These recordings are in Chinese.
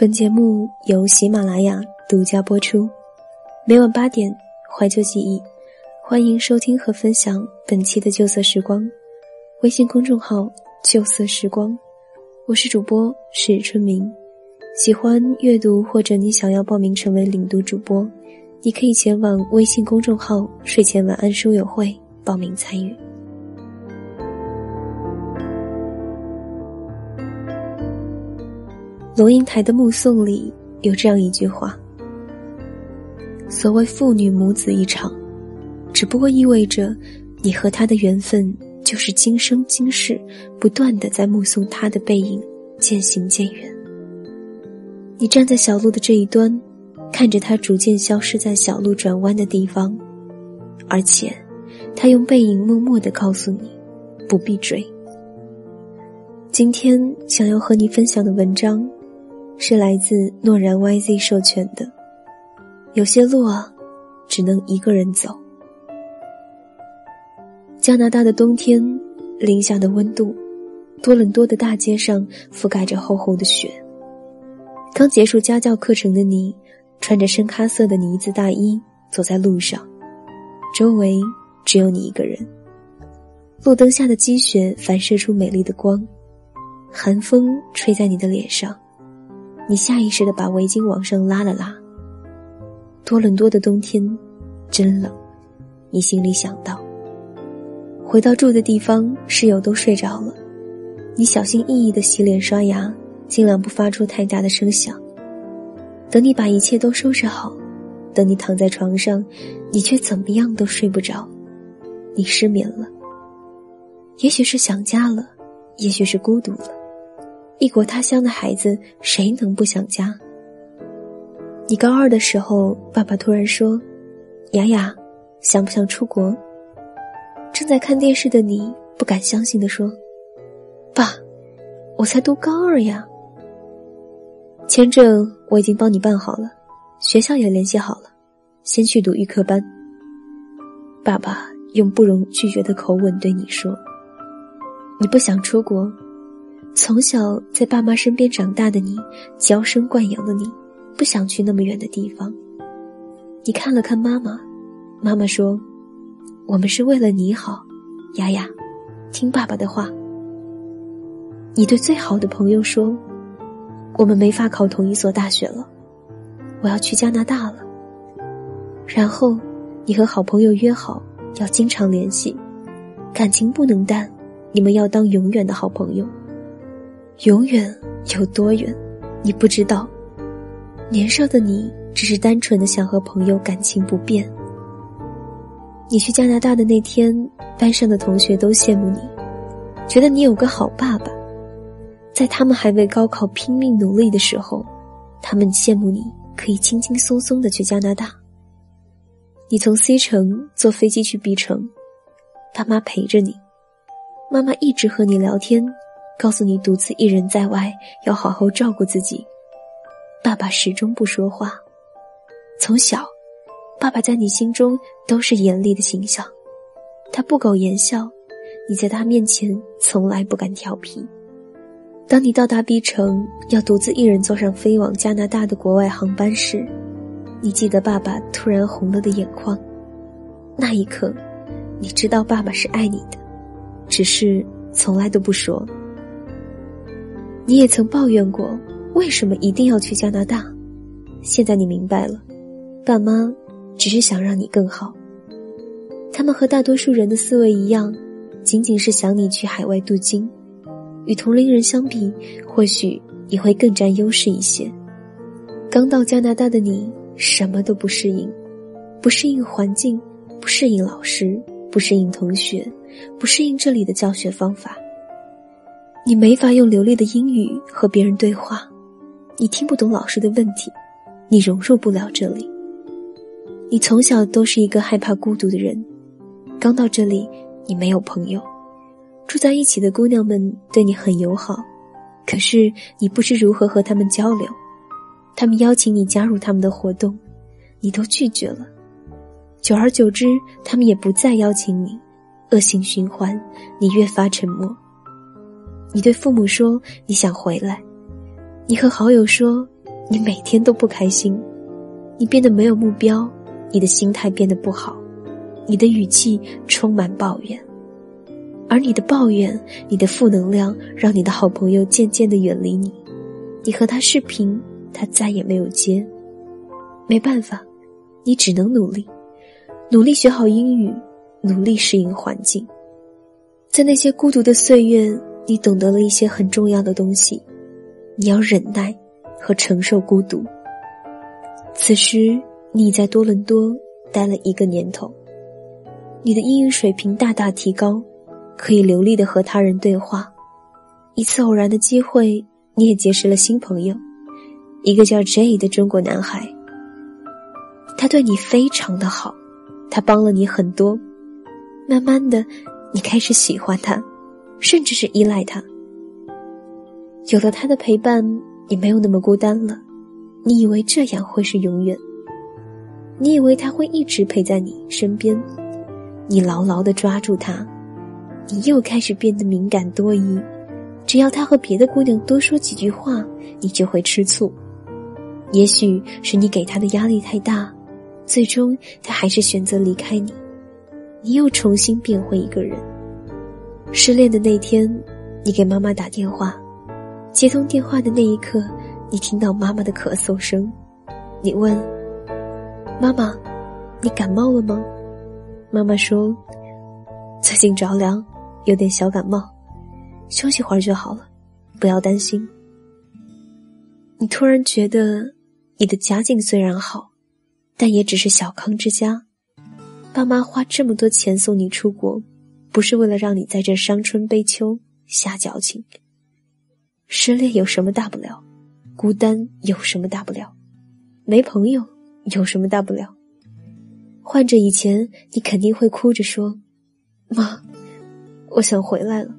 本节目由喜马拉雅独家播出，每晚八点，怀旧记忆，欢迎收听和分享本期的旧色时光。微信公众号“旧色时光”，我是主播史春明。喜欢阅读或者你想要报名成为领读主播，你可以前往微信公众号“睡前晚安书友会”报名参与。龙应台的《目送》里有这样一句话：“所谓父女母子一场，只不过意味着你和他的缘分就是今生今世不断的在目送他的背影渐行渐远。你站在小路的这一端，看着他逐渐消失在小路转弯的地方，而且他用背影默默的告诉你，不必追。今天想要和你分享的文章。”是来自诺然 YZ 授权的。有些路啊，只能一个人走。加拿大的冬天，零下的温度，多伦多的大街上覆盖着厚厚的雪。刚结束家教课程的你，穿着深咖色的呢子大衣，走在路上，周围只有你一个人。路灯下的积雪反射出美丽的光，寒风吹在你的脸上。你下意识的把围巾往上拉了拉。多伦多的冬天真冷，你心里想到。回到住的地方，室友都睡着了，你小心翼翼的洗脸刷牙，尽量不发出太大的声响。等你把一切都收拾好，等你躺在床上，你却怎么样都睡不着，你失眠了。也许是想家了，也许是孤独了。异国他乡的孩子，谁能不想家？你高二的时候，爸爸突然说：“雅雅，想不想出国？”正在看电视的你不敢相信的说：“爸，我才读高二呀。”签证我已经帮你办好了，学校也联系好了，先去读预科班。爸爸用不容拒绝的口吻对你说：“你不想出国？”从小在爸妈身边长大的你，娇生惯养的你，不想去那么远的地方。你看了看妈妈，妈妈说：“我们是为了你好，雅雅，听爸爸的话。”你对最好的朋友说：“我们没法考同一所大学了，我要去加拿大了。”然后，你和好朋友约好要经常联系，感情不能淡，你们要当永远的好朋友。永远有多远，你不知道。年少的你只是单纯的想和朋友感情不变。你去加拿大的那天，班上的同学都羡慕你，觉得你有个好爸爸。在他们还为高考拼命努力的时候，他们羡慕你可以轻轻松松的去加拿大。你从 C 城坐飞机去 B 城，爸妈陪着你，妈妈一直和你聊天。告诉你，独自一人在外要好好照顾自己。爸爸始终不说话。从小，爸爸在你心中都是严厉的形象，他不苟言笑，你在他面前从来不敢调皮。当你到达 B 城，要独自一人坐上飞往加拿大的国外航班时，你记得爸爸突然红了的眼眶。那一刻，你知道爸爸是爱你的，只是从来都不说。你也曾抱怨过，为什么一定要去加拿大？现在你明白了，爸妈只是想让你更好。他们和大多数人的思维一样，仅仅是想你去海外镀金。与同龄人相比，或许你会更占优势一些。刚到加拿大的你，什么都不适应，不适应环境，不适应老师，不适应同学，不适应这里的教学方法。你没法用流利的英语和别人对话，你听不懂老师的问题，你融入不了这里。你从小都是一个害怕孤独的人，刚到这里，你没有朋友，住在一起的姑娘们对你很友好，可是你不知如何和他们交流，他们邀请你加入他们的活动，你都拒绝了，久而久之，他们也不再邀请你，恶性循环，你越发沉默。你对父母说你想回来，你和好友说你每天都不开心，你变得没有目标，你的心态变得不好，你的语气充满抱怨，而你的抱怨，你的负能量，让你的好朋友渐渐的远离你。你和他视频，他再也没有接。没办法，你只能努力，努力学好英语，努力适应环境。在那些孤独的岁月，你懂得了一些很重要的东西。你要忍耐和承受孤独。此时你在多伦多待了一个年头，你的英语水平大大提高，可以流利的和他人对话。一次偶然的机会，你也结识了新朋友，一个叫 J 的中国男孩。他对你非常的好，他帮了你很多。慢慢的。你开始喜欢他，甚至是依赖他。有了他的陪伴，你没有那么孤单了。你以为这样会是永远？你以为他会一直陪在你身边？你牢牢的抓住他，你又开始变得敏感多疑。只要他和别的姑娘多说几句话，你就会吃醋。也许是你给他的压力太大，最终他还是选择离开你。你又重新变回一个人。失恋的那天，你给妈妈打电话，接通电话的那一刻，你听到妈妈的咳嗽声。你问：“妈妈，你感冒了吗？”妈妈说：“最近着凉，有点小感冒，休息会儿就好了，不要担心。”你突然觉得，你的家境虽然好，但也只是小康之家。爸妈花这么多钱送你出国，不是为了让你在这伤春悲秋瞎矫情。失恋有什么大不了？孤单有什么大不了？没朋友有什么大不了？换着以前，你肯定会哭着说：“妈，我想回来了。”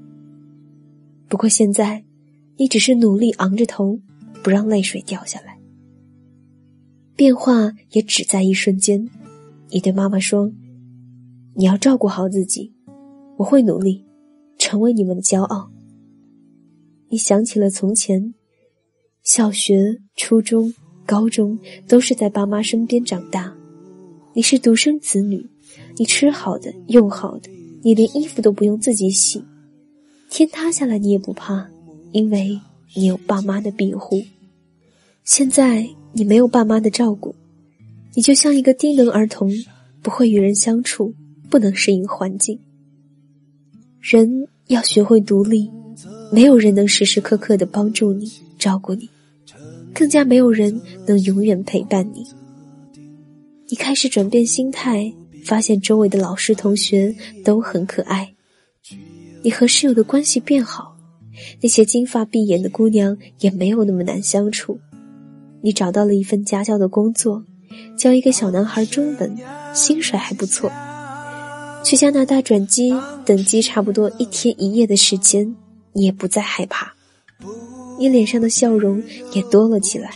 不过现在，你只是努力昂着头，不让泪水掉下来。变化也只在一瞬间。你对妈妈说：“你要照顾好自己，我会努力，成为你们的骄傲。”你想起了从前，小学、初中、高中都是在爸妈身边长大，你是独生子女，你吃好的，用好的，你连衣服都不用自己洗，天塌下来你也不怕，因为你有爸妈的庇护。现在你没有爸妈的照顾。你就像一个低能儿童，不会与人相处，不能适应环境。人要学会独立，没有人能时时刻刻的帮助你、照顾你，更加没有人能永远陪伴你。你开始转变心态，发现周围的老师、同学都很可爱。你和室友的关系变好，那些金发碧眼的姑娘也没有那么难相处。你找到了一份家教的工作。教一个小男孩中文，薪水还不错。去加拿大转机，等机差不多一天一夜的时间，你也不再害怕。你脸上的笑容也多了起来。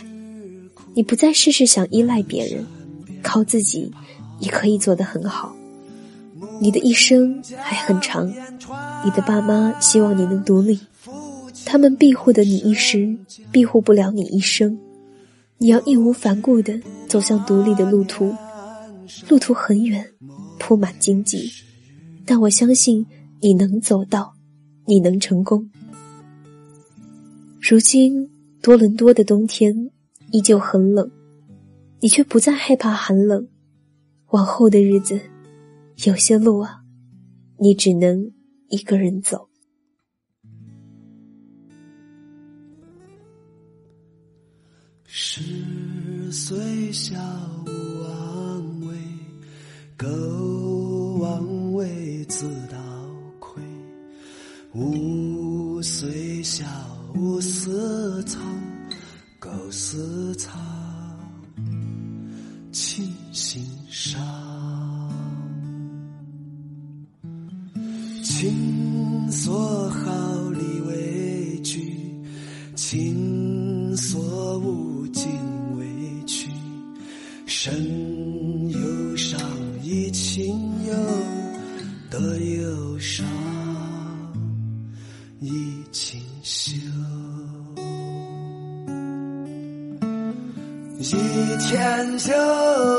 你不再事事想依赖别人，靠自己也可以做得很好。你的一生还很长，你的爸妈希望你能独立，他们庇护的你一时，庇护不了你一生。你要义无反顾地走向独立的路途，路途很远，铺满荆棘，但我相信你能走到，你能成功。如今多伦多的冬天依旧很冷，你却不再害怕寒冷。往后的日子，有些路啊，你只能一个人走。十岁小无王位，狗自倒亏。五岁小无私藏，天就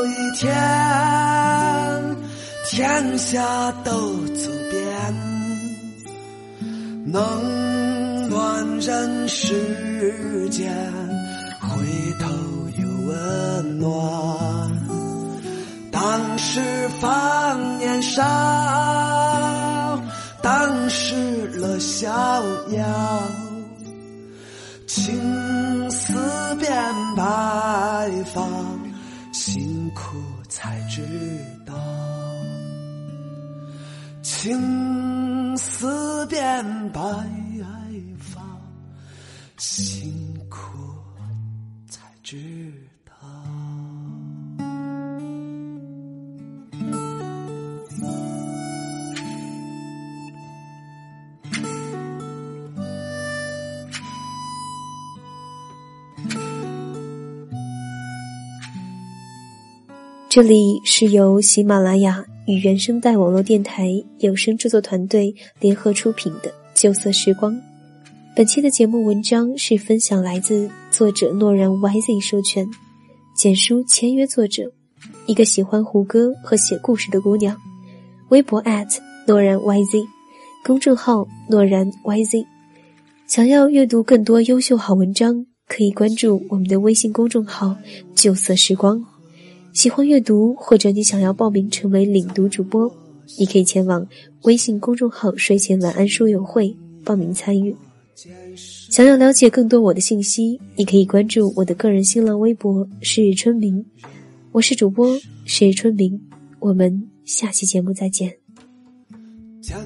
一天，天下都走遍，冷暖人世间，回头有温暖。当时放年少，当时乐逍遥，青丝变白发，青丝变白发，辛苦才知道。这里是由喜马拉雅与原声带网络电台有声制作团队联合出品的《旧色时光》。本期的节目文章是分享来自作者诺然 YZ 授权，简书签约作者，一个喜欢胡歌和写故事的姑娘。微博诺然 YZ，公众号诺然 YZ。想要阅读更多优秀好文章，可以关注我们的微信公众号“旧色时光”。喜欢阅读，或者你想要报名成为领读主播，你可以前往微信公众号“睡前晚安书友会”报名参与。想要了解更多我的信息，你可以关注我的个人新浪微博“是春明”，我是主播是春明，我们下期节目再见。江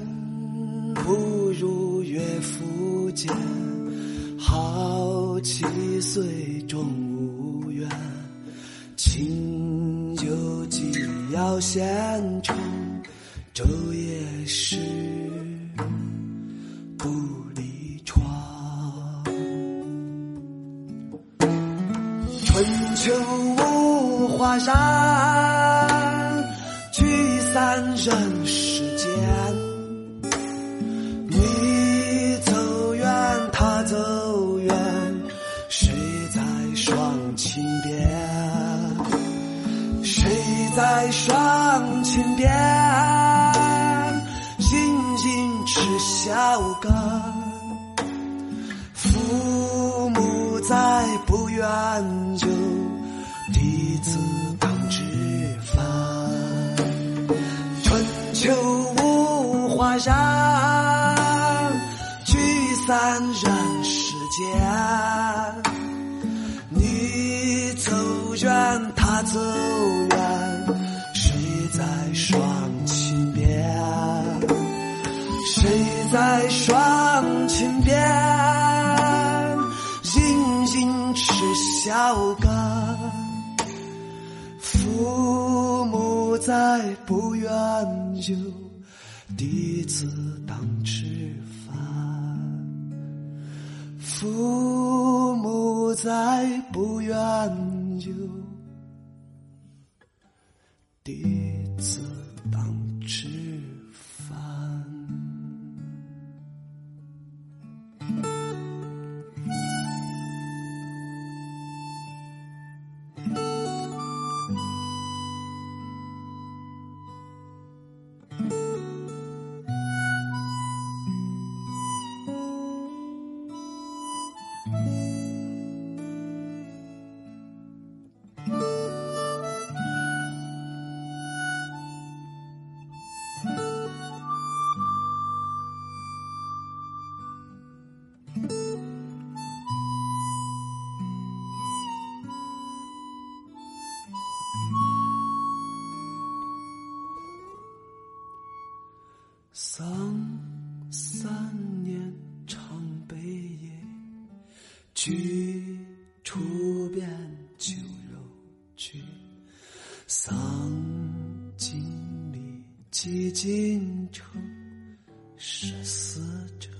不如岳父见，好七岁终到县城，昼夜是不离床。春秋五华山，聚散人世间。心吃小羹？父母在不远就，弟子当知饭。春秋五华山，聚散人世间。你走远，他走在双亲边？静静吃小羹。父母在不远就，弟子当吃饭。父母在不远就，弟去丧尽礼，祭尽诚，是死者。